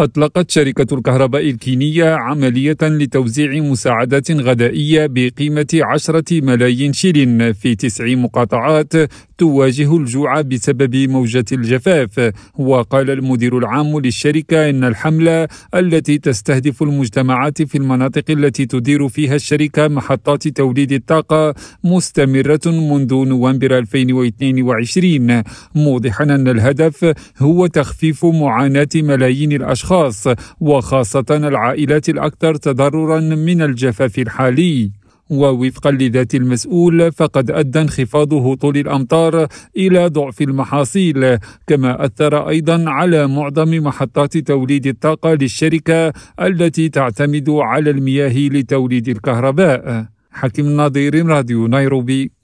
أطلقت شركة الكهرباء الكينية عملية لتوزيع مساعدات غذائية بقيمة عشرة ملايين شيلين في تسع مقاطعات تواجه الجوع بسبب موجة الجفاف. وقال المدير العام للشركة إن الحملة التي تستهدف المجتمعات في المناطق التي تدير فيها الشركة محطات توليد الطاقة مستمرة منذ نوفمبر 2022 موضحا أن الهدف هو تخفيف معاناة ملايين الأشخاص وخاصة العائلات الأكثر تضررا من الجفاف الحالي. ووفقا لذات المسؤول فقد أدى انخفاض هطول الأمطار إلى ضعف المحاصيل. كما أثر أيضا على معظم محطات توليد الطاقة للشركة التي تعتمد على المياه لتوليد الكهرباء. حكيم نظير راديو نيروبي.